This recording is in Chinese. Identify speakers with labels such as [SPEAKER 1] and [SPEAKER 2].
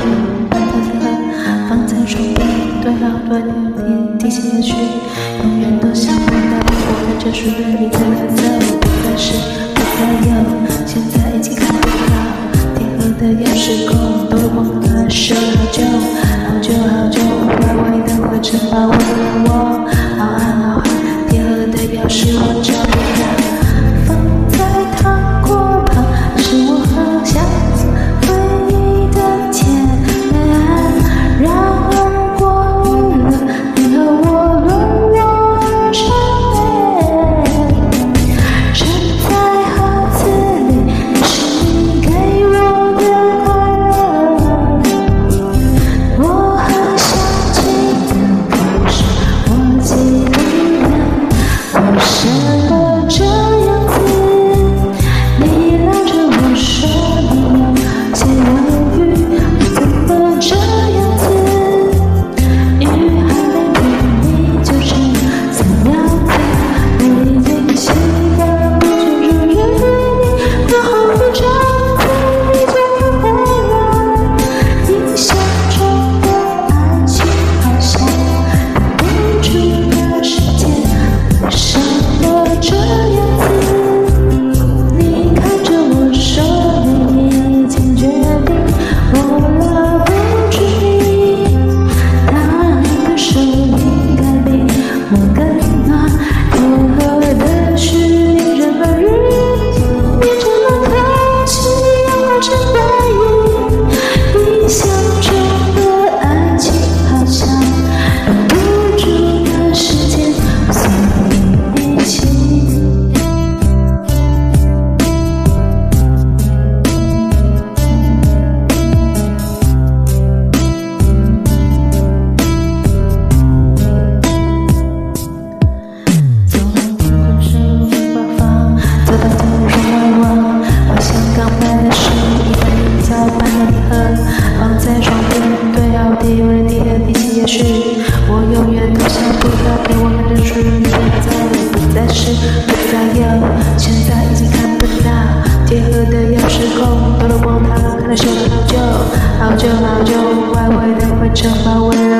[SPEAKER 1] 白的鹅放在床边，多少多少天，滴下雪，永远都想不到，我就属于你偷走的，但是不再有，现在已经看不到。天鹅的钥匙孔都忘了收，好久好久，坏坏的坏城堡为了我，好暗好暗，天鹅的钥匙我找。我个。不再有，现在已经看不到。铁盒的钥匙孔，到了光头，看到锈了好久，好久好久，坏坏的会惩罚。